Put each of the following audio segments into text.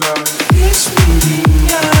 love. Kiss me.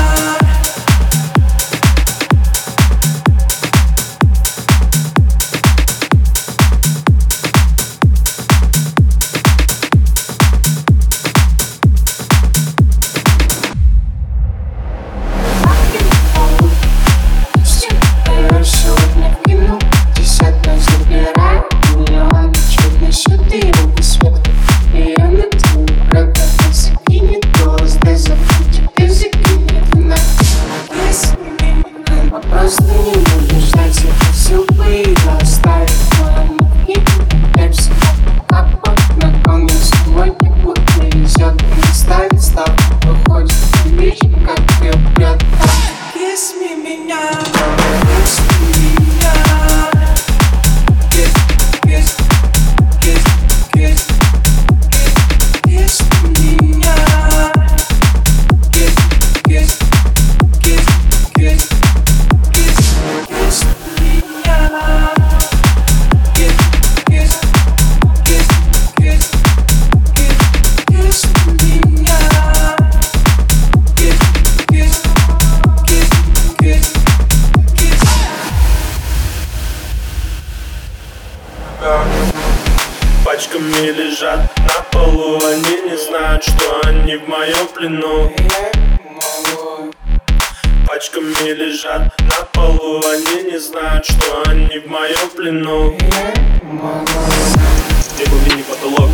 Пачками лежат. На полу Они не знают, что они в моем плену. Пачками лежат. На полу Они не знают, что они в моем плену. Небо мини потолок.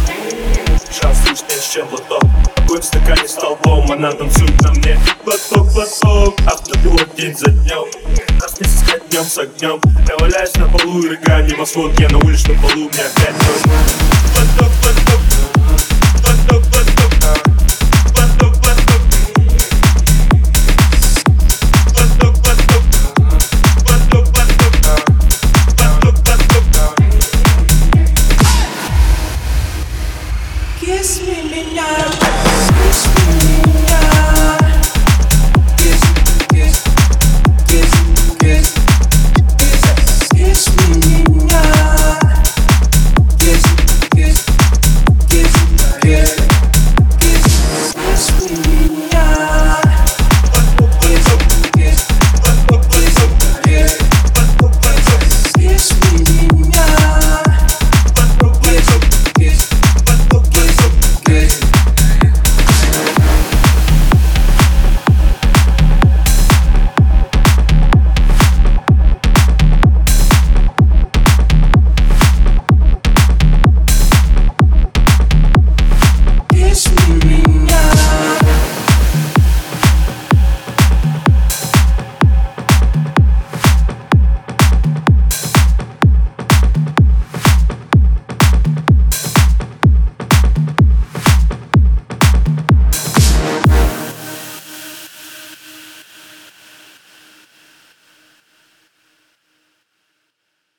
Шанс вкуснее, чем лоток Огонь в стакане столбом Она танцует на мне. Глоток, глоток Автопилот день за днем Нас не сыскать днем с огнем Я валяюсь на полу и рыгаю небосвод. Я на уличном полу, меня опять ночь